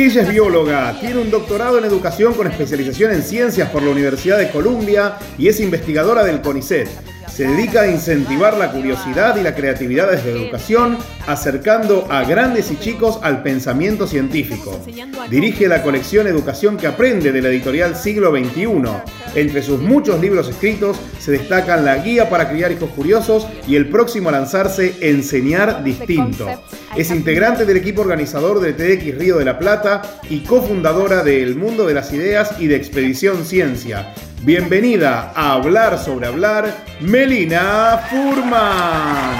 Ella es bióloga, tiene un doctorado en educación con especialización en ciencias por la Universidad de Columbia y es investigadora del CONICET. Se dedica a incentivar la curiosidad y la creatividad desde la educación, acercando a grandes y chicos al pensamiento científico. Dirige la colección Educación que Aprende de la editorial Siglo XXI. Entre sus muchos libros escritos se destacan La Guía para Criar Hijos Curiosos y el próximo a lanzarse Enseñar Distinto. Es integrante del equipo organizador de TX Río de la Plata y cofundadora de El Mundo de las Ideas y de Expedición Ciencia. Bienvenida a Hablar sobre Hablar, Melina Furman.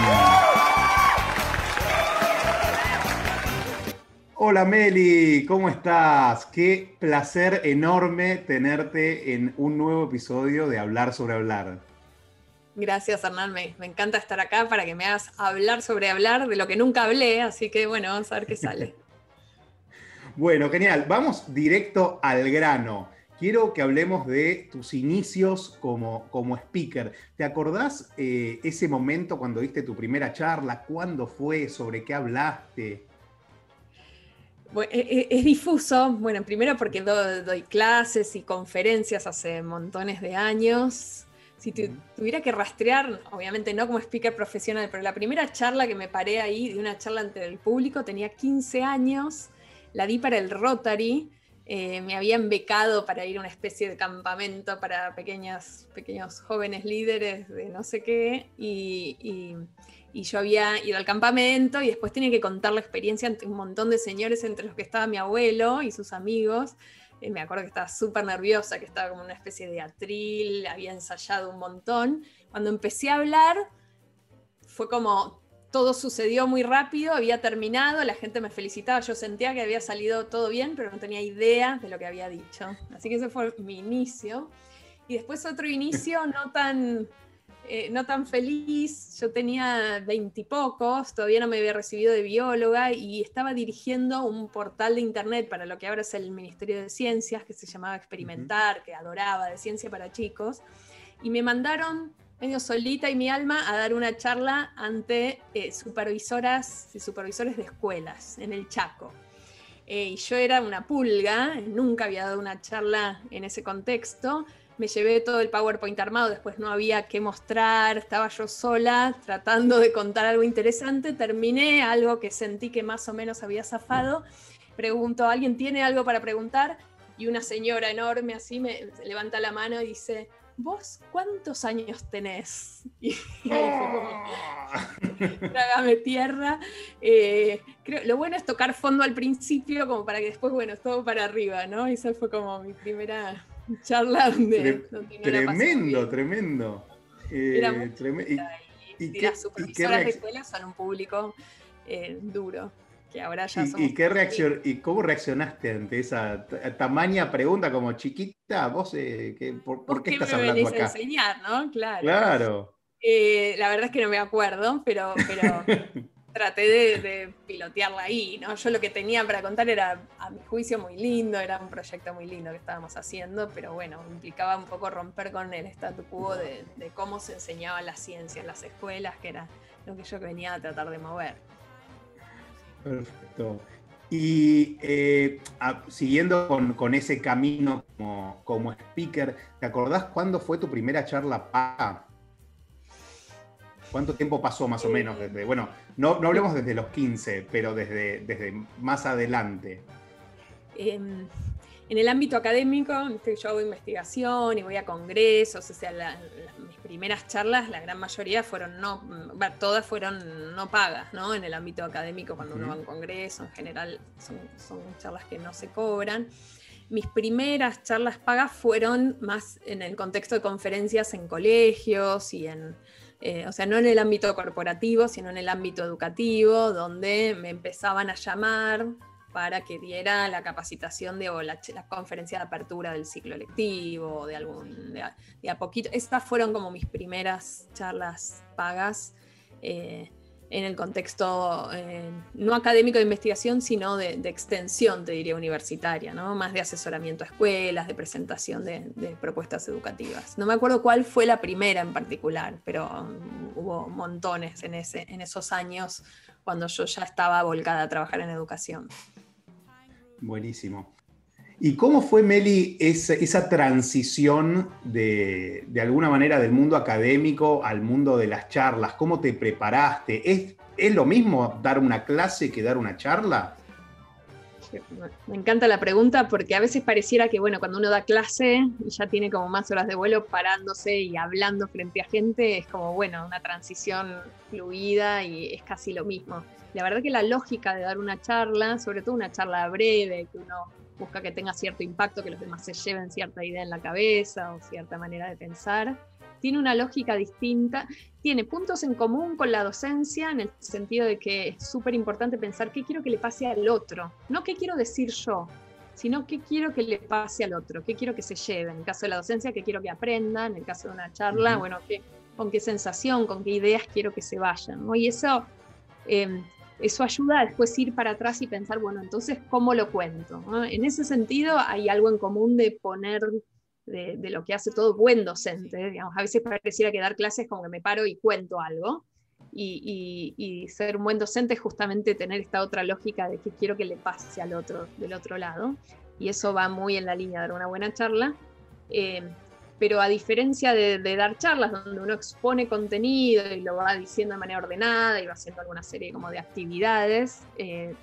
Hola Meli, ¿cómo estás? Qué placer enorme tenerte en un nuevo episodio de Hablar sobre Hablar. Gracias Hernán, me, me, encanta estar acá para que me hagas hablar sobre hablar de lo que nunca hablé, así que bueno, vamos a ver qué sale. bueno, genial, vamos directo al grano quiero que hablemos de tus inicios como, como speaker. ¿Te acordás eh, ese momento cuando diste tu primera charla? ¿Cuándo fue? ¿Sobre qué hablaste? Bueno, e, e, es, difuso, bueno, primero porque doy clases y conferencias hace montones de años. Si tuviera que rastrear, obviamente no como speaker profesional, pero la primera charla que me paré ahí, de una charla ante el público, tenía 15 años, la di para el Rotary, eh, me habían becado para ir a una especie de campamento para pequeños jóvenes líderes de no sé qué, y, yo había ido al campamento y después tenía que contar la experiencia ante un montón de señores, entre los que estaba mi abuelo y sus amigos. Eh, me acuerdo que estaba súper nerviosa, que estaba como una especie de atril, había ensayado un montón. Cuando empecé a hablar, fue como todo sucedió muy rápido, había terminado, la gente me felicitaba, yo sentía que había salido todo bien, pero no tenía idea de lo que había dicho. Así que ese fue mi inicio. Y después otro inicio no tan, eh, no tan feliz, yo tenía veintipocos, todavía no me había recibido de bióloga y estaba dirigiendo un portal de internet para lo que ahora es el Ministerio de Ciencias, que se llamaba Experimentar, que adoraba de ciencia para chicos. Y me mandaron medio solita y mi alma a dar una charla ante eh, supervisoras y supervisores de escuelas en el Chaco. Eh, y yo era una pulga, nunca había dado una charla en ese contexto. Me llevé todo el PowerPoint armado, después no había qué mostrar, estaba yo sola tratando de contar algo interesante. Terminé algo que sentí que más o menos había zafado. Pregunto, ¿alguien tiene algo para preguntar? Y una señora enorme así me levanta la mano y dice, ¿vos cuántos años tenés? Y trágame tierra. Eh, creo, lo bueno es tocar fondo al principio, como para que después, bueno, es todo para arriba, ¿no? Esa fue como mi primera charla donde... tremendo, tremendo. Era muy y, y, las supervisoras de escuela son un público eh, duro que ahora ya ¿Y, qué reacción, ¿Y cómo reaccionaste ante esa tamaña pregunta como chiquita? ¿Vos eh, por, qué, estás hablando acá? A enseñar, ¿no? Claro. Claro. Eh, la verdad es que no me acuerdo, pero, pero traté de, pilotearla ahí, ¿no? Yo lo que tenía para contar era, a mi juicio, muy lindo, era un proyecto muy lindo que estábamos haciendo, pero bueno, implicaba un poco romper con el statu quo de, de cómo se enseñaba la ciencia en las escuelas, que era lo que yo venía a tratar de mover. Perfecto. Y eh, siguiendo con, ese camino como, speaker, ¿te acordás cuándo fue tu primera charla paga? ¿Cuánto tiempo pasó más o menos? Desde, bueno, no, no hablemos desde los 15, pero desde, desde más adelante. Em, en el ámbito académico, yo hago investigación y voy a congresos, o sea, mis primeras charlas, la gran mayoría fueron no, todas fueron no pagas, ¿no? En el ámbito académico, cuando uno va a un congreso, en general son, charlas que no se cobran. Mis primeras charlas pagas fueron más en el contexto de conferencias en colegios y en, eh, o sea, no en el ámbito corporativo, sino en el ámbito educativo, donde me empezaban a llamar para que diera la capacitación de, o la, conferencia de apertura del ciclo lectivo, de algún, de, a poquito. Estas fueron como mis primeras charlas pagas. Eh, en el contexto eh, no académico de investigación, sino de, extensión, te diría, universitaria, ¿no? más de asesoramiento a escuelas, de presentación de, propuestas educativas. No me acuerdo cuál fue la primera en particular, pero um, hubo montones en, ese, en esos años cuando yo ya estaba volcada a trabajar en educación. Buenísimo. ¿Y cómo fue, Meli, esa, transición de, alguna manera del mundo académico al mundo de las charlas? ¿Cómo te preparaste? ¿Es, ¿Es lo mismo dar una clase que dar una charla? Me encanta la pregunta porque a veces pareciera que, bueno, cuando uno da clase y ya tiene como más horas de vuelo parándose y hablando frente a gente, es como, bueno, una transición fluida y es casi lo mismo. La verdad que la lógica de dar una charla, sobre todo una charla breve, que uno busca que tenga cierto impacto, que los demás se lleven cierta idea en la cabeza o cierta manera de pensar. Tiene una lógica distinta, tiene puntos en común con la docencia en el sentido de que es súper importante pensar qué quiero que le pase al otro, no qué quiero decir yo, sino qué quiero que le pase al otro, qué quiero que se lleve. En el caso de la docencia, qué quiero que aprenda, en el caso de una charla, bueno, qué, con qué sensación, con qué ideas quiero que se vayan. Y eso eh, eso ayuda a después ir para atrás y pensar, bueno, entonces, ¿cómo lo cuento? En ese sentido, hay algo en común de poner de, lo que hace todo buen docente. Digamos, a veces pareciera que dar clases como que me paro y cuento algo. Y, ser un buen docente es justamente tener esta otra lógica de que quiero que le pase al otro, del otro lado. Y eso va muy en la línea de dar una buena charla. Eh, pero a diferencia de, dar charlas donde uno expone contenido y lo va diciendo de manera ordenada y va haciendo alguna serie como de actividades, eh,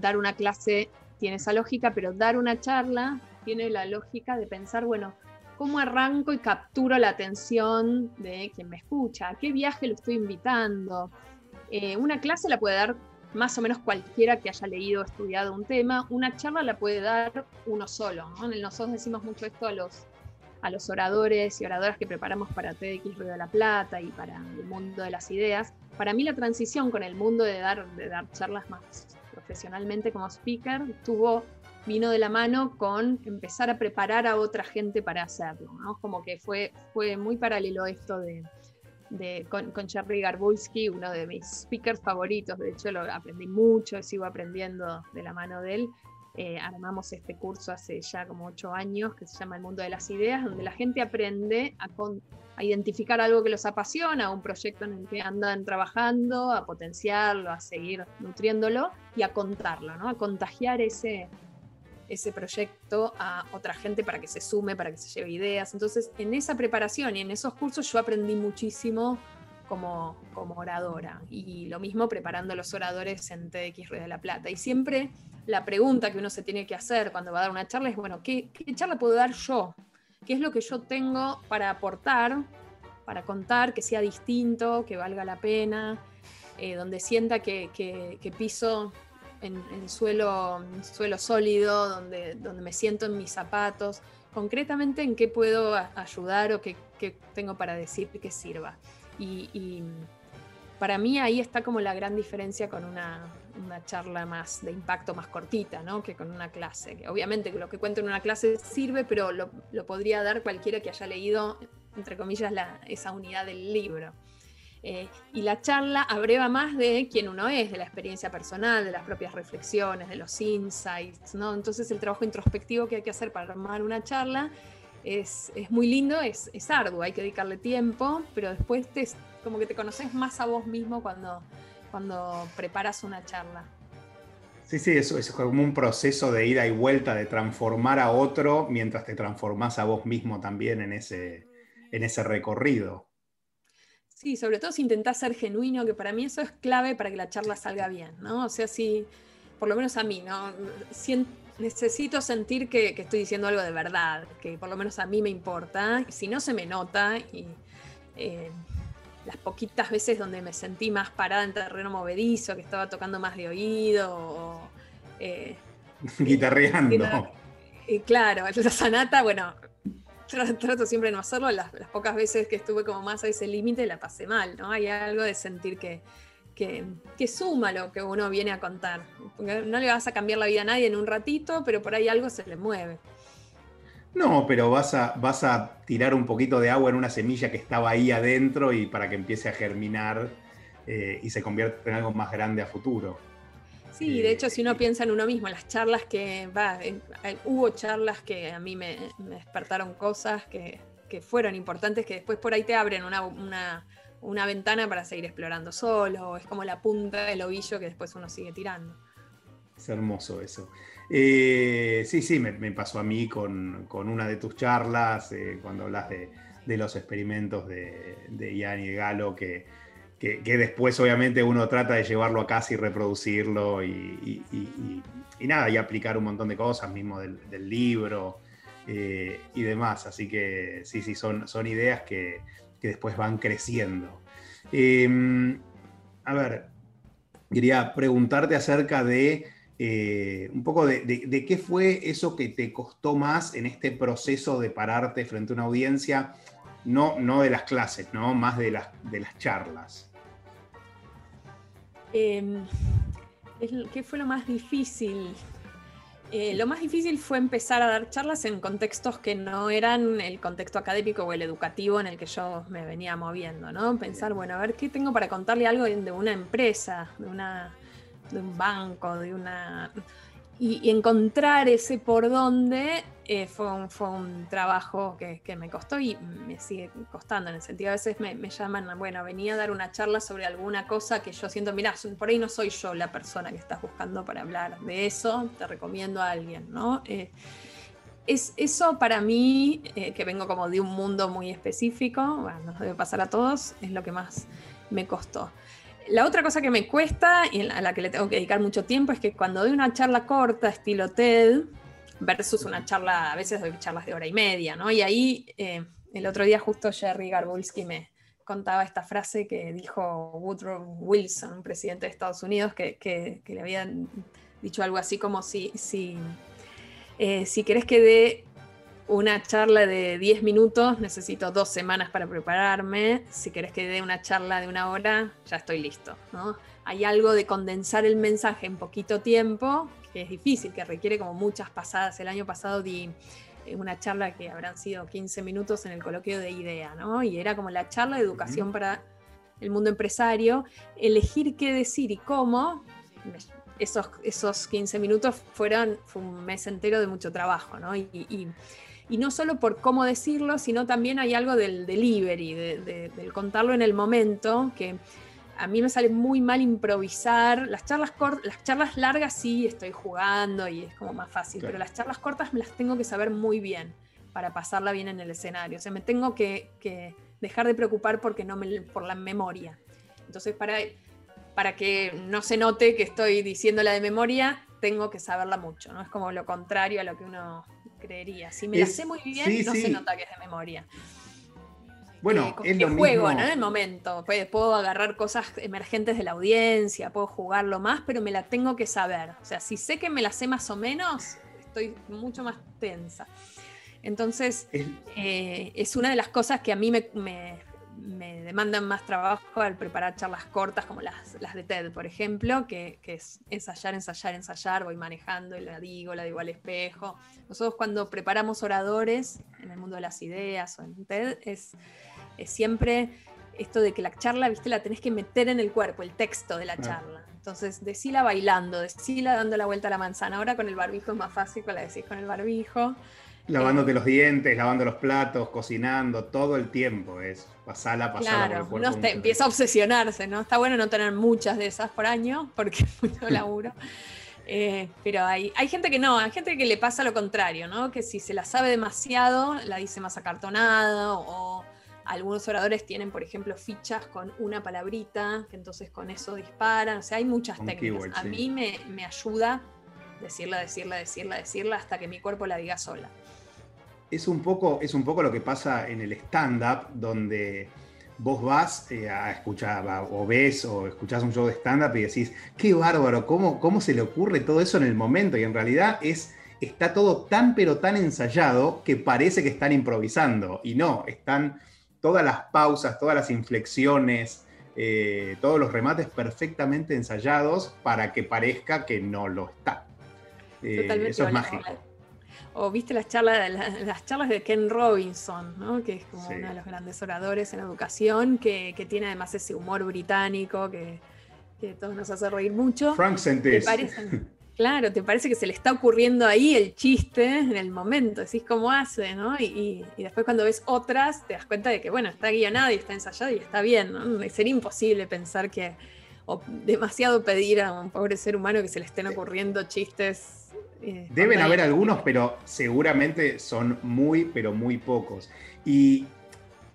dar una clase tiene esa lógica, pero dar una charla tiene la lógica de pensar, bueno, ¿cómo arranco y capturo la atención de quien me escucha? ¿A qué viaje lo estoy invitando? Eh, una clase la puede dar más o menos cualquiera que haya leído o estudiado un tema, una charla la puede dar uno solo. Nosotros decimos mucho esto a los a los oradores y oradoras que preparamos para TEDx Río de la Plata y para el mundo de las ideas. Para mí la transición con el mundo de dar, de dar charlas más profesionalmente como speaker tuvo, vino de la mano con empezar a preparar a otra gente para hacerlo. ¿no? Como que fue, fue muy paralelo esto de, de, con, con Charlie Garbulski, uno de mis speakers favoritos, de hecho lo aprendí mucho, sigo aprendiendo de la mano de él, eh, armamos este curso hace ya como ocho años que se llama El Mundo de las Ideas, donde la gente aprende a, a, identificar algo que los apasiona, un proyecto en el que andan trabajando, a potenciarlo, a seguir nutriéndolo y a contarlo, ¿no? a contagiar ese, ese proyecto a otra gente para que se sume, para que se lleve ideas. Entonces, en esa preparación y en esos cursos yo aprendí muchísimo como, como oradora y lo mismo preparando los oradores en TDX Red de la Plata. Y siempre la pregunta que uno se tiene que hacer cuando va a dar una charla es, bueno, ¿qué, charla puedo dar yo? ¿Qué es lo que yo tengo para aportar, para contar, que sea distinto, que valga la pena, eh, donde sienta que, piso en, suelo, suelo sólido, donde, donde me siento en mis zapatos? Concretamente, ¿en qué puedo ayudar o qué, tengo para decir que sirva? y para mí ahí está como la gran diferencia con una, una charla más de impacto más cortita, ¿no? Que con una clase. Obviamente lo que cuento en una clase sirve, pero lo, podría dar cualquiera que haya leído, entre comillas, esa unidad del libro. Eh, y la charla abreva más de quién uno es, de la experiencia personal, de las propias reflexiones, de los insights, ¿no? Entonces el trabajo introspectivo que hay que hacer para armar una charla es, muy lindo, es, es, arduo, hay que dedicarle tiempo, pero después te, como que te conoces más a vos mismo cuando, cuando preparas una charla. Sí, sí, eso es como un proceso de ida y vuelta, de transformar a otro mientras te transformás a vos mismo también en ese, en ese recorrido. Sí, sobre todo si intentás ser genuino, que para mí eso es clave para que la charla salga bien, ¿no? O sea, si, por lo menos a mí, ¿no? necesito sentir que, estoy diciendo algo de verdad, que por lo menos a mí me importa, si no se me nota y... Eh, las poquitas veces donde me sentí más parada en terreno movedizo, que estaba tocando más de oído, o, eh, guitarreando. Y claro, la sanata, bueno, trato siempre de no hacerlo. Las, pocas veces que estuve como más a ese límite la pasé mal, ¿no? Hay algo de sentir que, que, que, suma lo que uno viene a contar. No le vas a cambiar la vida a nadie en un ratito, pero por ahí algo se le mueve. No, pero vas a, vas a tirar un poquito de agua en una semilla que estaba ahí adentro y para que empiece a germinar eh, y se convierta en algo más grande a futuro. Sí, de hecho, si uno piensa en uno mismo, las charlas que, va, hubo charlas que a mí me, despertaron cosas que, fueron importantes, que después por ahí te abren una, ventana para seguir explorando solo, es como la punta del ovillo que después uno sigue tirando. Es hermoso eso. Eh, sí, sí, me, pasó a mí con, una de tus charlas, eh, cuando hablas de, los experimentos de, de Ian de Galo, que, que, después obviamente uno trata de llevarlo a casa y reproducirlo y, nada, y aplicar un montón de cosas mismo del, libro eh, y demás. Así que sí, sí, son, son ideas que, después van creciendo. Em, a ver, quería preguntarte acerca de eh, un poco de, qué fue eso que te costó más en este proceso de pararte frente a una audiencia, no, no de las clases, ¿no? más de las, de las charlas. Em, ¿Qué fue lo más difícil? Eh, lo más difícil fue empezar a dar charlas en contextos que no eran el contexto académico o el educativo en el que yo me venía moviendo, ¿no? Pensar, bueno, a ver qué tengo para contarle algo de una empresa, de, una, de un banco, de una y, encontrar ese por dónde eh, fue, un, fue, un, trabajo que, me costó y me sigue costando, en el sentido a veces me, llaman, bueno, venía a dar una charla sobre alguna cosa que yo siento, mira, por ahí no soy yo la persona que estás buscando para hablar de eso, te recomiendo a alguien, ¿no? Eh, es, eso para mí, eh, que vengo como de un mundo muy específico, bueno, nos debe pasar a todos, es lo que más me costó. La otra cosa que me cuesta y a la que le tengo que dedicar mucho tiempo es que cuando doy una charla corta, estilo TED, versus una charla, a veces doy charlas de hora y media, ¿no? Y ahí, eh, el otro día justo Jerry Garbulski me contaba esta frase que dijo Woodrow Wilson, un presidente de Estados Unidos, que, le habían dicho algo así como si, si, eh, si querés que dé una charla de 10 minutos, necesito dos semanas para prepararme. Si querés que dé una charla de una hora, ya estoy listo. ¿no? Hay algo de condensar el mensaje en poquito tiempo, que es difícil, que requiere como muchas pasadas. El año pasado di eh, una charla que habrán sido 15 minutos en el coloquio de IDEA, ¿no? Y era como la charla de educación para el mundo empresario, elegir qué decir y cómo. Esos, esos 15 minutos fueron, fue un mes entero de mucho trabajo, ¿no? y y no solo por cómo decirlo, sino también hay algo del delivery, del contarlo en el momento, que a mí me sale muy mal improvisar. Las charlas, las charlas largas sí estoy jugando y es como más fácil, pero las charlas cortas me las tengo que saber muy bien para pasarla bien en el escenario. O sea, me tengo que, dejar de preocupar porque no me, por la memoria. Entonces, para, para que no se note que estoy diciéndola de memoria, tengo que saberla mucho, ¿no? Es como lo contrario a lo que uno creería. Si me la sé muy bien, no se nota que es de memoria. Bueno, eh, es lo juego, ¿no? En el momento. Puedo agarrar cosas emergentes de la audiencia, puedo jugarlo más, pero me la tengo que saber. O sea, si sé que me la sé más o menos, estoy mucho más tensa. Entonces, es, eh, una de las cosas que a mí me, me demandan más trabajo al preparar charlas cortas como las, las de TED, por ejemplo, que, es ensayar, ensayar, ensayar, voy manejando y la digo, la digo al espejo. Nosotros cuando preparamos oradores en el mundo de las ideas o en TED es, siempre esto de que la charla, viste, la tenés que meter en el cuerpo, el texto de la charla. Entonces, decila bailando, decila dando la vuelta a la manzana. Ahora con el barbijo es más fácil, con la decís con el barbijo. Lavándote los dientes, lavando los platos, cocinando, todo el tiempo es pasala, pasala claro, por el uno empieza a obsesionarse, ¿no? Está bueno no tener muchas de esas por año, porque es mucho laburo. Eh, pero hay, hay gente que no, hay gente que le pasa lo contrario, ¿no? Que si se la sabe demasiado, la dice más acartonada, o algunos oradores tienen, por ejemplo, fichas con una palabrita, que entonces con eso disparan. O sea, hay muchas técnicas. a mí me, me ayuda decirla, decirla, decirla, decirla, hasta que mi cuerpo la diga sola es un poco, es un poco lo que pasa en el stand-up, donde vos vas eh, a escuchar, o ves o escuchás un show de stand-up y decís, qué bárbaro, ¿cómo, ¿cómo se le ocurre todo eso en el momento? Y en realidad es está todo tan pero tan ensayado que parece que están improvisando. Y no, están todas las pausas, todas las inflexiones, eh, todos los remates perfectamente ensayados para que parezca que no lo está. Eh, eso es mágico. O viste las charlas, las, charlas de Ken Robinson, ¿no? que es como uno de los grandes oradores en educación, que, tiene además ese humor británico que, que todos nos hace reír mucho. Frank Sentis. Claro, te parece que se le está ocurriendo ahí el chiste en el momento, decís cómo hace, ¿no? Y, después cuando ves otras, te das cuenta de que, bueno, está guionado y está ensayado y está bien, ¿no? Sería imposible pensar que, o demasiado pedir a un pobre ser humano que se le estén ocurriendo chistes. Eh, Deben haber algunos, pero seguramente son muy, pero muy pocos. Y,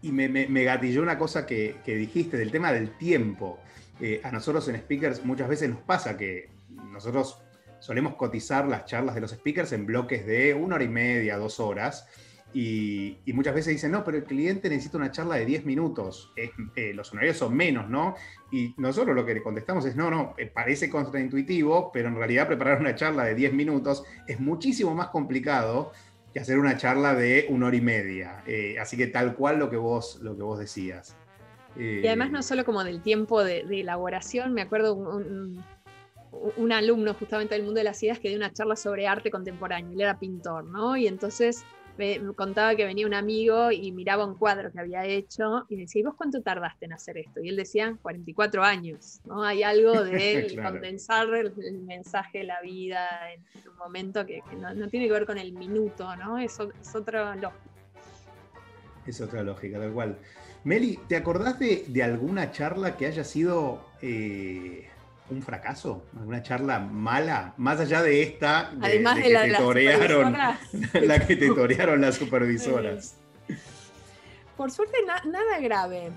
me, gatilló una cosa que, dijiste del tema del tiempo. Eh, a nosotros en Speakers muchas veces nos pasa que nosotros solemos cotizar las charlas de los speakers en bloques de una hora y media, dos horas. Y, muchas veces dicen, no, pero el cliente necesita una charla de 10 minutos. Eh, los honorarios son menos, ¿no? Y nosotros lo que le contestamos es, no, no, eh, parece contraintuitivo, pero en realidad preparar una charla de 10 minutos es muchísimo más complicado que hacer una charla de una hora y media. Eh, así que tal cual lo que vos, lo que vos decías. y además no solo como del tiempo de, elaboración, me acuerdo un, un alumno justamente del mundo de las ideas que dio una charla sobre arte contemporáneo, él era pintor, ¿no? Y entonces me, contaba que venía un amigo y miraba un cuadro que había hecho y decía, ¿y vos cuánto tardaste en hacer esto? Y él decía, 44 años, ¿no? Hay algo de condensar el, mensaje de la vida en un momento que, no, tiene que ver con el minuto, ¿no? Es, es otra lógica. Es otra lógica, tal cual. Meli, ¿te acordás de, alguna charla que haya sido... Eh, un fracaso, una charla mala, más allá de esta, Además de, la, que te torearon, la que te torearon las supervisoras. Por suerte nada grave.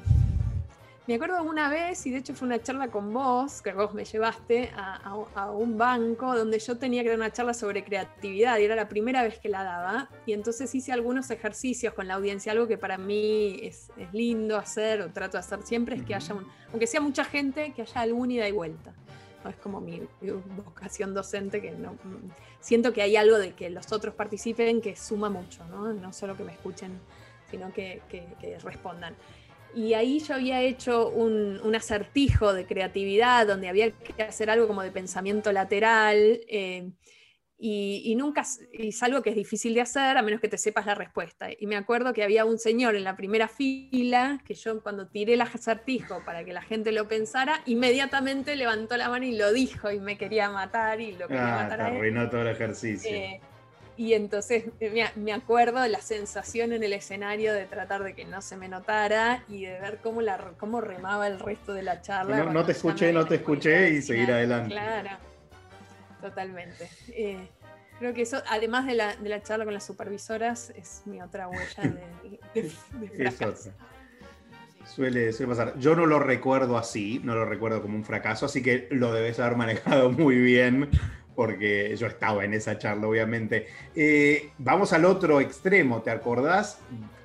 Me acuerdo una vez, y de hecho fue una charla con vos, que vos me llevaste a, un banco donde yo tenía que dar una charla sobre creatividad y era la primera vez que la daba. Y entonces hice algunos ejercicios con la audiencia, algo que para mí es, lindo hacer o trato de hacer siempre, es que haya, un, aunque sea mucha gente, que haya algún ida y vuelta. es como mi, vocación docente, que no, siento que hay algo de que los otros participen que suma mucho, no, no solo que me escuchen, sino que, que respondan. Y ahí yo había hecho un, acertijo de creatividad donde había que hacer algo como de pensamiento lateral. Eh, y, nunca, y es algo que es difícil de hacer a menos que te sepas la respuesta. Y me acuerdo que había un señor en la primera fila que yo cuando tiré el acertijo para que la gente lo pensara, inmediatamente levantó la mano y lo dijo y me quería matar y lo quería ah, matar. arruinó todo el ejercicio. Eh, y entonces me, acuerdo de la sensación en el escenario de tratar de que no se me notara y de ver cómo, la, cómo remaba el resto de la charla. No, te escuché, no te escuché y seguir adelante. Claro, totalmente. Eh, creo que eso, además de la, de la, charla con las supervisoras, es mi otra huella de, de, fracaso. Suele, suele, pasar. Yo no lo recuerdo así, no lo recuerdo como un fracaso, así que lo debes haber manejado muy bien porque yo estaba en esa charla, obviamente. Eh, vamos al otro extremo, ¿te acordás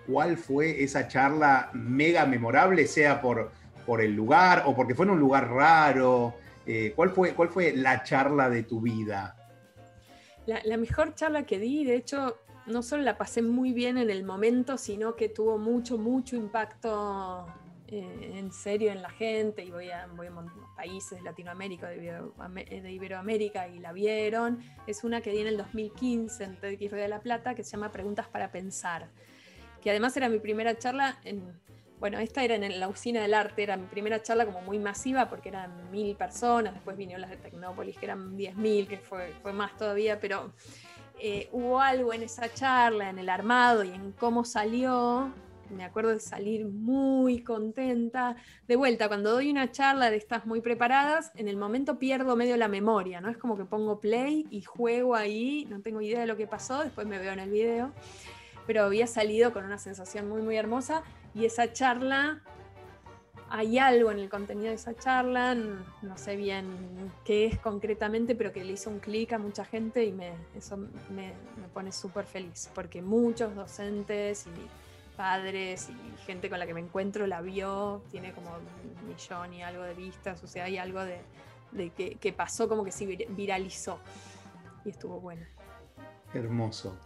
cuál fue esa charla mega memorable, sea por, por el lugar o porque fue en un lugar raro? Eh, ¿cuál, fue, ¿Cuál fue la charla de tu vida? La, la, mejor charla que di, de hecho, no solo la pasé muy bien en el momento, sino que tuvo mucho, mucho impacto eh, en serio en la gente y voy a, voy países de Latinoamérica, de, Iberoamérica y la vieron. Es una que di en el 2015 en TEDx de la Plata que se llama Preguntas para Pensar, que además era mi primera charla en, bueno, esta era en la usina del arte, era mi primera charla como muy masiva porque eran mil personas, después vinieron las de Tecnópolis que eran diez mil, que fue, fue más todavía, pero eh, hubo algo en esa charla, en el armado y en cómo salió, me acuerdo de salir muy contenta. De vuelta, cuando doy una charla de estas muy preparadas, en el momento pierdo medio la memoria, ¿no? Es como que pongo play y juego ahí, no tengo idea de lo que pasó, después me veo en el video, pero había salido con una sensación muy, muy hermosa y esa charla, hay algo en el contenido de esa charla, no sé bien qué es concretamente, pero que le hizo un clic a mucha gente y me, eso me, me pone súper feliz, porque muchos docentes y padres y gente con la que me encuentro la vio, tiene como un millón y algo de vistas, o sea, hay algo de, que, pasó como que se viralizó y estuvo bueno. Hermoso.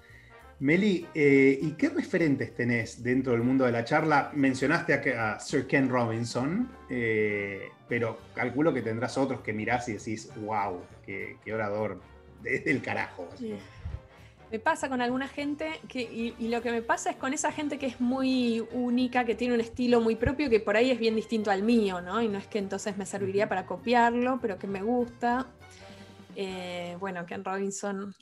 Meli, eh, ¿y qué referentes tenés dentro del mundo de la charla? Mencionaste a, Sir Ken Robinson, eh, pero calculo que tendrás otros que mirás y decís, wow, qué, orador, desde el carajo. Me pasa con alguna gente que, y, lo que me pasa es con esa gente que es muy única, que tiene un estilo muy propio, que por ahí es bien distinto al mío, ¿no? Y no es que entonces me serviría para copiarlo, pero que me gusta. Eh, bueno, Ken Robinson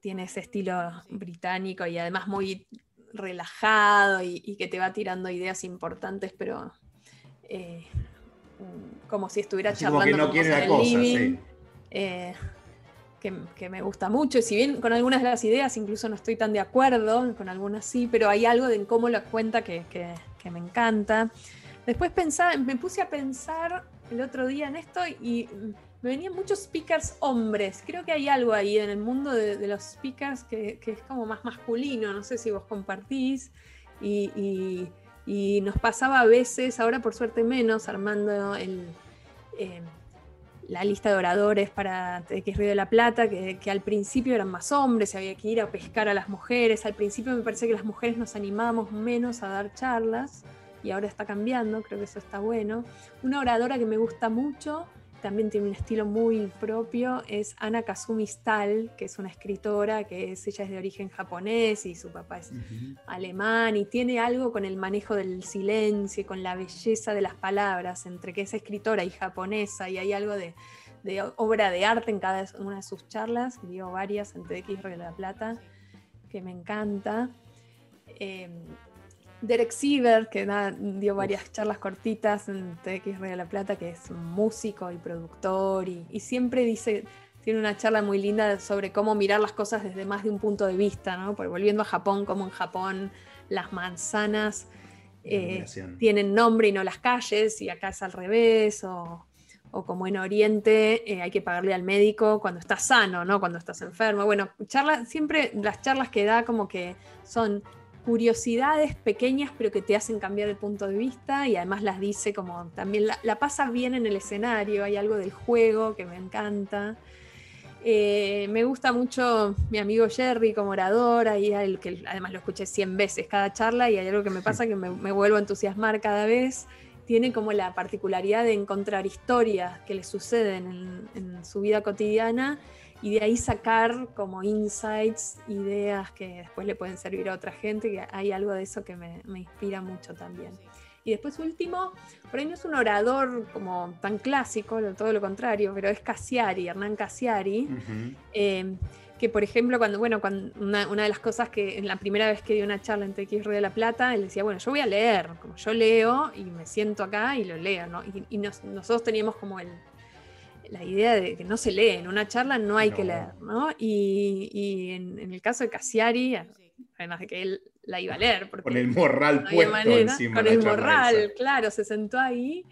tiene ese estilo británico y además muy relajado y, que te va tirando ideas importantes, pero eh, como si estuviera charlando que no living, eh, que, me gusta mucho. Y si bien con algunas de las ideas incluso no estoy tan de acuerdo, con algunas sí, pero hay algo de cómo lo cuenta que, que me encanta. Después pensaba, me puse a pensar el otro día en esto y me venían muchos speakers hombres. Creo que hay algo ahí en el mundo de, los speakers que, es como más masculino. No sé si vos compartís. Y, nos pasaba a veces, ahora por suerte menos, armando el, eh, la lista de oradores para TX Río de la Plata, que, que, al principio eran más hombres, había que ir a pescar a las mujeres. Al principio me parece que las mujeres nos animábamos menos a dar charlas y ahora está cambiando, creo que eso está bueno. Una oradora que me gusta mucho también tiene un estilo muy propio, es Ana Kazumi Stahl, que es una escritora, que es, ella es de origen japonés y su papá es alemán, y tiene algo con el manejo del silencio, con la belleza de las palabras, entre que es escritora y japonesa, y hay algo de, obra de arte en cada una de sus charlas, dio varias en TX de la Plata, que me encanta. Em, Derek Siever, que dio varias charlas cortitas en TX de la Plata, que es músico y productor, y, siempre dice, tiene una charla muy linda sobre cómo mirar las cosas desde más de un punto de vista, ¿no? Porque volviendo a Japón, como en Japón las manzanas eh, tienen nombre y no las calles, y acá es al revés, o, como en Oriente eh, hay que pagarle al médico cuando estás sano, ¿no? Cuando estás enfermo. Bueno, charla, siempre las charlas que da como que son curiosidades pequeñas pero que te hacen cambiar el punto de vista y además las dice como también la, pasa bien en el escenario, hay algo del juego que me encanta. Eh, me gusta mucho mi amigo Jerry como orador, y el que además lo escuché 100 veces cada charla y hay algo que me pasa que me, vuelvo a entusiasmar cada vez. Tiene como la particularidad de encontrar historias que le suceden en su vida cotidiana y de ahí sacar como insights, ideas que después le pueden servir a otra gente, que hay algo de eso que me, inspira mucho también. Y después último, por ahí no es un orador como tan clásico, todo lo contrario, pero es Cassiari, Hernán Cassiari, eh, que por ejemplo, cuando, bueno, cuando una, de las cosas que en la primera vez que dio una charla en TX de la Plata, él decía, bueno, yo voy a leer, como yo leo y me siento acá y lo leo, ¿no? Y, nosotros teníamos como el, la idea de que no se lee, en una charla no hay que leer, ¿no? Y, en, el caso de Cassiari, además de que él la iba a leer. Porque con el morral puesto encima. Con el morral, claro, se sentó ahí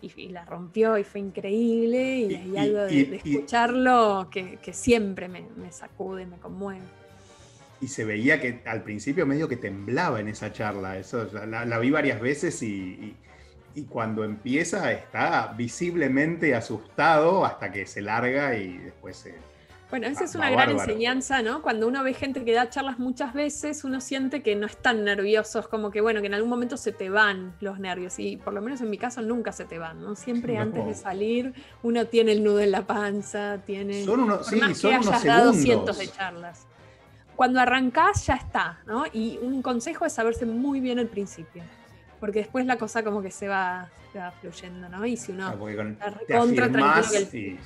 y, la rompió y fue increíble y, hay algo de, escucharlo que, siempre me, sacude, me conmueve. Y se veía que al principio medio que temblaba en esa charla, eso la vi varias veces y y cuando empieza está visiblemente asustado hasta que se larga y después se... Bueno, esa es una gran enseñanza, ¿no? Cuando uno ve gente que da charlas muchas veces, uno siente que no están nerviosos, como que, bueno, que en algún momento se te van los nervios. Y por lo menos en mi caso nunca se te van, ¿no? Siempre antes de salir uno tiene el nudo en la panza, tiene... Son unos, sí, son unos dado cientos de charlas. Cuando arrancás ya está, ¿no? Y un consejo es saberse muy bien al principio porque después la cosa como que se va, fluyendo, ¿no? Y si uno ah, contra tranquilo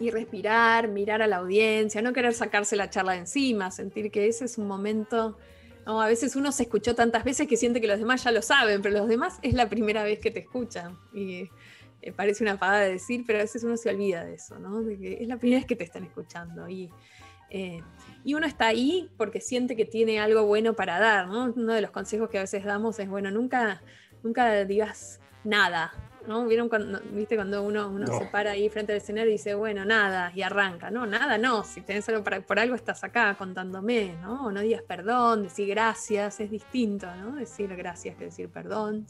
y, respirar, mirar a la audiencia, no querer sacarse la charla de encima, sentir que ese es un momento. No, a veces uno se escuchó tantas veces que siente que los demás ya lo saben, pero los demás es la primera vez que te escuchan. Y eh, parece una pagada de decir, pero a veces uno se olvida de eso, ¿no? De que es la primera vez que te están escuchando. Y eh, y uno está ahí porque siente que tiene algo bueno para dar, ¿no? Uno de los consejos que a veces damos es, bueno, nunca, nunca digas nada, ¿no? ¿Vieron cuando, viste cuando uno, uno se para ahí frente al escenario y dice, bueno, nada, y arranca, no, nada, no, si tenés algo para, por algo estás acá contándome, ¿no? O no digas perdón, decir gracias, es distinto, ¿no? Decir gracias que decir perdón.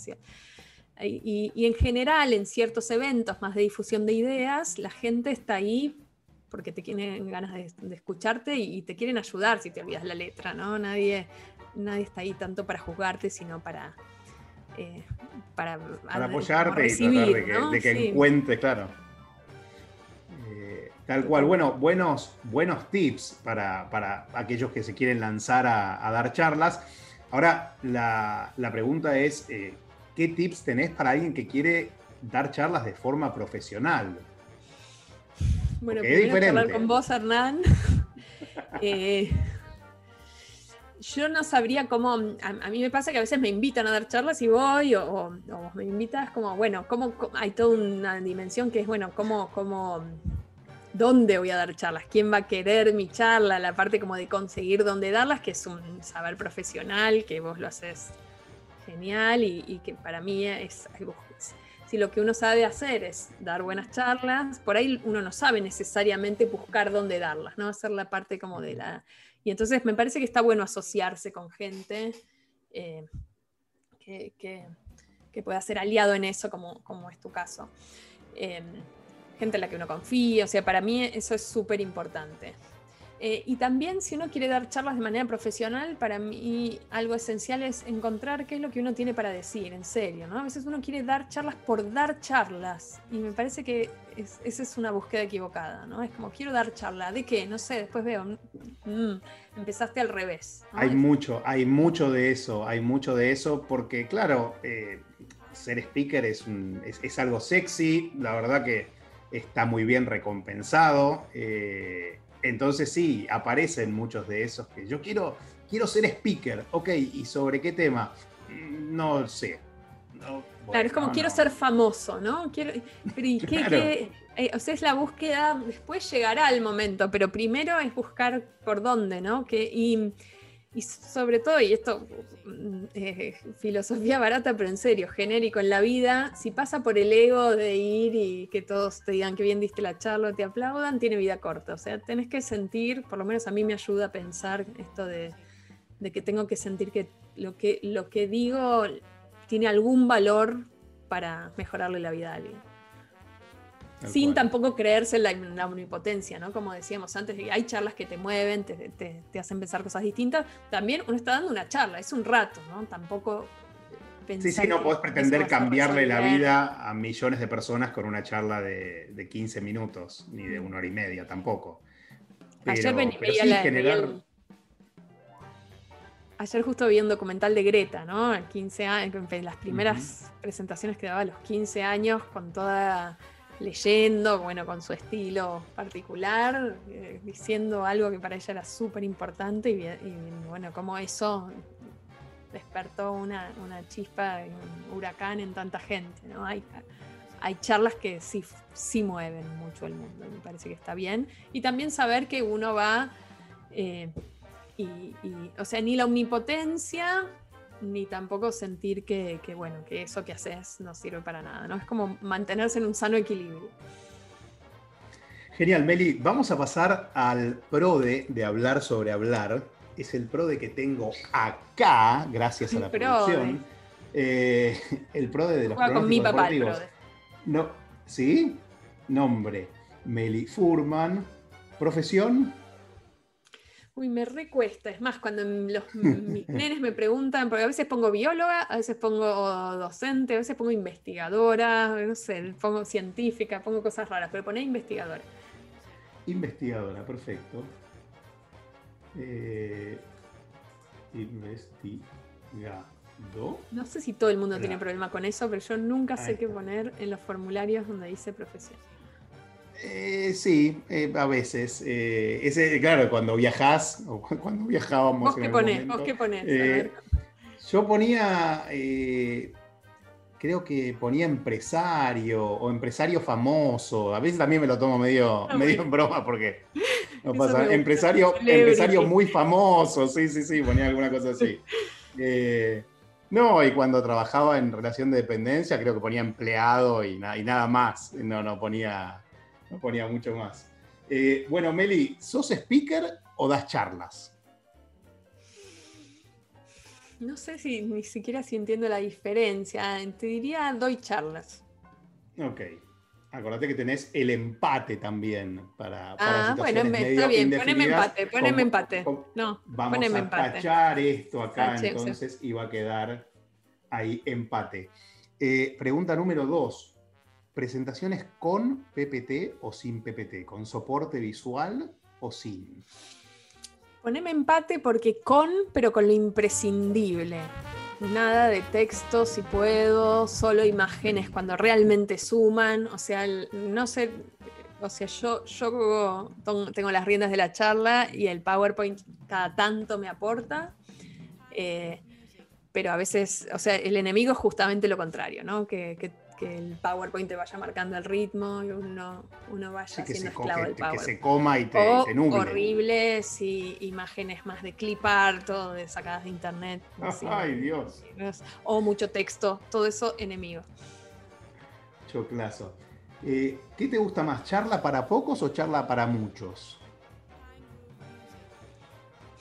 y, y en general, en ciertos eventos más de difusión de ideas, la gente está ahí porque te tienen ganas de, escucharte y, te quieren ayudar si te olvidas la letra, ¿no? Nadie, nadie está ahí tanto para juzgarte, sino para... Eh, para, apoyarte y tratar de que, encuentres, claro. Eh, tal cual, bueno, buenos, buenos tips para, aquellos que se quieren lanzar a, dar charlas. Ahora, la, pregunta es, eh, ¿qué tips tenés para alguien que quiere dar charlas de forma profesional? Bueno, primero hablar con vos, Hernán. Eh, yo no sabría cómo. A, mí me pasa que a veces me invitan a dar charlas y voy, o, me invitas como, bueno, cómo, hay toda una dimensión que es, bueno, cómo, cómo, dónde voy a dar charlas, quién va a querer mi charla, la parte como de conseguir dónde darlas, que es un saber profesional, que vos lo haces genial y, y que para mí es algo si lo que uno sabe hacer es dar buenas charlas, por ahí uno no sabe necesariamente buscar dónde darlas, ¿no? Hacer la parte como de la... Y entonces me parece que está bueno asociarse con gente eh, que, que, pueda ser aliado en eso, como, como es tu caso. Eh, gente en la que uno confía, o sea, para mí eso es súper importante. Eh, y también si uno quiere dar charlas de manera profesional, para mí algo esencial es encontrar qué es lo que uno tiene para decir, en serio, ¿no? A veces uno quiere dar charlas por dar charlas y me parece que esa es una búsqueda equivocada, ¿no? Es como, quiero dar charla, ¿de qué? No sé, después veo, mm, empezaste al revés. Hay mucho, hay mucho de eso, hay mucho de eso porque, claro, eh, ser speaker es, es, algo sexy, la verdad que está muy bien recompensado. Eh, entonces sí, aparecen muchos de esos que yo quiero, quiero ser speaker, ok, ¿y sobre qué tema? Mm, no sé. claro, es como quiero ser famoso, ¿no? Quiero, qué, eh, o sea, es la búsqueda, después llegará el momento, pero primero es buscar por dónde, ¿no? Que, y, y sobre todo, y esto, eh, filosofía barata, pero en serio, genérico en la vida, si pasa por el ego de ir y que todos te digan que bien diste la charla, te aplaudan, tiene vida corta. O sea, tenés que sentir, por lo menos a mí me ayuda a pensar esto de, que tengo que sentir que lo, que lo que digo tiene algún valor para mejorarle la vida a alguien sin tampoco creerse en la, omnipotencia, ¿no? Como decíamos antes, hay charlas que te mueven, te, hacen pensar cosas distintas. También uno está dando una charla, es un rato, ¿no? Tampoco Sí, sí, no podés pretender cambiarle la vida a millones de personas con una charla de, 15 minutos, ni de una hora y media tampoco. Ayer venía la, generar... Ayer justo vi un documental de Greta, ¿no? 15 años, las primeras presentaciones que daba a los 15 años con toda leyendo, bueno, con su estilo particular, eh, diciendo algo que para ella era súper importante y, bueno, como eso despertó una, chispa, un huracán en tanta gente, ¿no? Hay, hay charlas que sí, sí mueven mucho el mundo, me parece que está bien. Y también saber que uno va, eh, y, o sea, ni la omnipotencia, ni tampoco sentir que, bueno, que eso que haces no sirve para nada, ¿no? Es como mantenerse en un sano equilibrio. Genial, Meli. Vamos a pasar al PRODE de hablar sobre hablar. Es el PRODE que tengo acá, gracias a la producción. Eh, el PRODE de los Juega con mi papá el PRODE. No, ¿Sí? Nombre, Meli Furman. Profesión, Uy, me recuesta. Es más, cuando los, mis nenes me preguntan, porque a veces pongo bióloga, a veces pongo docente, a veces pongo investigadora, no sé, pongo científica, pongo cosas raras, pero poné investigadora. Investigadora, perfecto. Eh, investigado. No sé si todo el mundo tiene problema con eso, pero yo nunca sé qué poner en los formularios donde dice profesión. Eh, sí, eh, a veces. Eh, ese, claro, cuando viajas, o cuando viajábamos. ¿Vos qué ponés? ¿Vos qué ponés? yo ponía, creo que ponía empresario o empresario famoso. A veces también me lo tomo medio, ah, medio en broma porque no pasa. Empresario, empresario muy famoso, sí, sí, sí, ponía alguna cosa así. no, y cuando trabajaba en relación de dependencia, creo que ponía empleado y, y nada más. No, no ponía no ponía mucho más. Eh, bueno, Meli, ¿sos speaker o das charlas? No sé si ni siquiera si entiendo la diferencia. Te diría doy charlas. Ok. Acordate que tenés el empate también para, ah, bueno, está bien, poneme empate, poneme empate. no, vamos a tachar esto acá entonces y va a quedar ahí empate. Eh, pregunta número dos. ¿Presentaciones con PPT o sin PPT? ¿Con soporte visual o sin? Poneme empate porque con, pero con lo imprescindible nada de texto si puedo, solo imágenes cuando realmente suman, o sea, no sé, o sea, yo, yo tengo las riendas de la charla y el PowerPoint cada tanto me aporta, eh, pero a veces, o sea, el enemigo es justamente lo contrario, ¿no? Que, que que el PowerPoint te vaya marcando el ritmo y uno, uno vaya siendo esclavo del PowerPoint. Que se coma y te, o horribles y imágenes más de clip art, todo de sacadas de internet. Ay, Dios. O mucho texto, todo eso enemigo. Choclazo. Eh, ¿Qué te gusta más, charla para pocos o charla para muchos?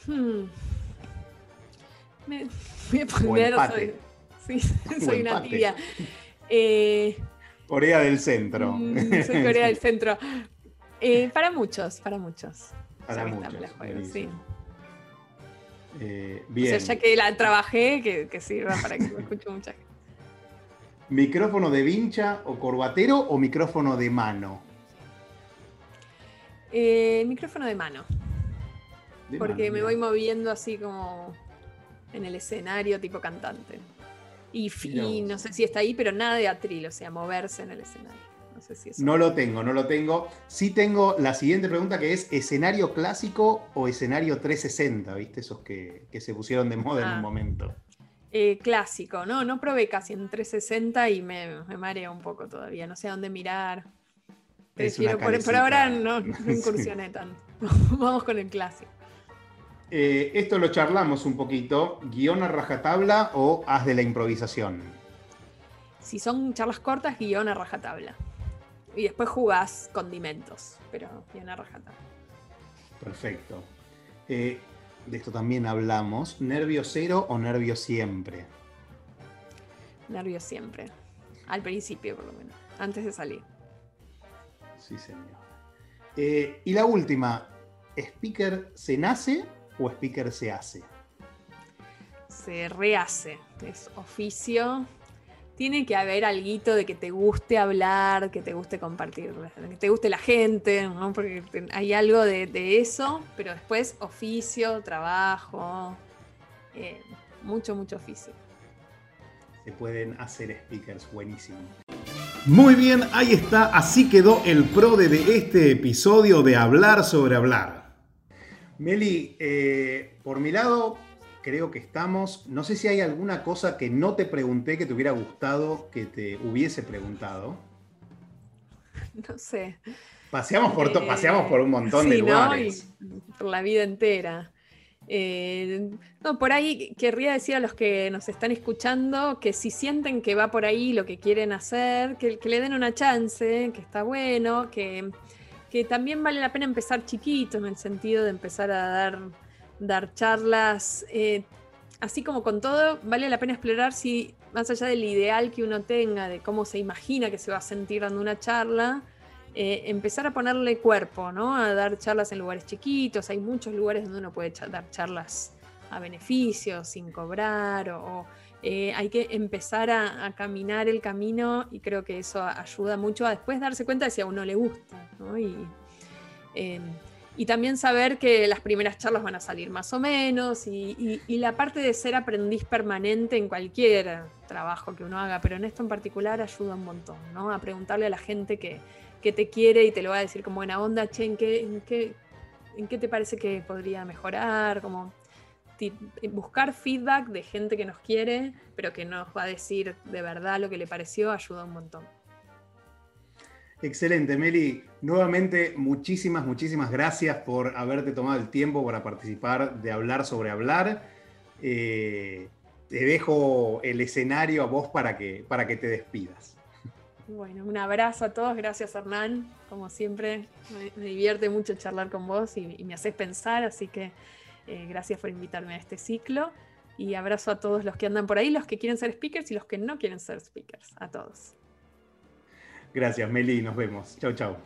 Hmm. Me voy a poner. Soy, sí, soy una tía. Eh, Corea del Centro. Mm, soy Corea del Centro. Eh, para muchos, para muchos. Para muchos. sí. Eh, bien. ya que la trabajé, que, sirva para que me escuche mucha gente. ¿Micrófono de vincha o corbatero o micrófono de mano? micrófono de mano. porque me voy moviendo así como en el escenario tipo cantante. Y, no sé si está ahí, pero nada de atril, o sea, moverse en el escenario. No sé si eso. No lo tengo, no lo tengo. Sí tengo la siguiente pregunta que es: ¿escenario clásico o escenario 360? ¿Viste? Esos que, se pusieron de moda en un ah. momento. Eh, clásico, no, no probé casi en 360 y me, me mareo un poco todavía, no sé a dónde mirar. Prefiero, por, por, ahora no, no incursioné tanto. Vamos con el clásico. Eh, esto lo charlamos un poquito. ¿Guión a rajatabla o haz de la improvisación? Si son charlas cortas, guion a rajatabla. Y después jugás condimentos, pero guion a rajatabla. Perfecto. Eh, de esto también hablamos. ¿Nervio cero o nervio siempre? Nervio siempre. Al principio, por lo menos. Antes de salir. Sí, señor. Eh, y la última. ¿Speaker se nace o speaker se hace? Se rehace, es oficio. Tiene que haber algo de que te guste hablar, que te guste compartir, que te guste la gente, porque hay algo de, eso, pero después oficio, trabajo, eh, mucho, mucho oficio. Se pueden hacer speakers, buenísimo. Muy bien, ahí está, así quedó el pro de este episodio de Hablar sobre Hablar. Meli, eh, por mi lado, creo que estamos. No sé si hay alguna cosa que no te pregunté que te hubiera gustado que te hubiese preguntado. No sé. Paseamos por, eh, paseamos por un montón de lugares. por la vida entera. Eh, no, por ahí querría decir a los que nos están escuchando que si sienten que va por ahí lo que quieren hacer, que le den una chance, que está bueno, que que también vale la pena empezar chiquito en el sentido de empezar a dar, dar charlas. Eh, así como con todo, vale la pena explorar si, más allá del ideal que uno tenga, de cómo se imagina que se va a sentir dando una charla, eh, empezar a ponerle cuerpo, ¿no? A dar charlas en lugares chiquitos. Hay muchos lugares donde uno puede dar charlas a beneficio, sin cobrar, o, eh, hay que empezar a, caminar el camino y creo que eso ayuda mucho a después darse cuenta de si a uno le gusta. Em, y, también saber que las primeras charlas van a salir más o menos y, la parte de ser aprendiz permanente en cualquier trabajo que uno haga, pero en esto en particular ayuda un montón, ¿no? A preguntarle a la gente que, te quiere y te lo va a decir como buena onda, che, ¿en qué, qué, en qué te parece que podría mejorar? Como buscar feedback de gente que nos quiere, pero que nos va a decir de verdad lo que le pareció, ayuda un montón. Excelente, Meli. Nuevamente, muchísimas, muchísimas gracias por haberte tomado el tiempo para participar de Hablar sobre Hablar. Eh, te dejo el escenario a vos para que, para que te despidas. Bueno, un abrazo a todos. Gracias, Hernán. Como siempre, me, divierte mucho charlar con vos y, y me haces pensar, así que eh, gracias por invitarme a este ciclo y abrazo a todos los que andan por ahí, los que quieren ser speakers y los que no quieren ser speakers, a todos. Gracias, Meli, nos vemos. Chau, chau.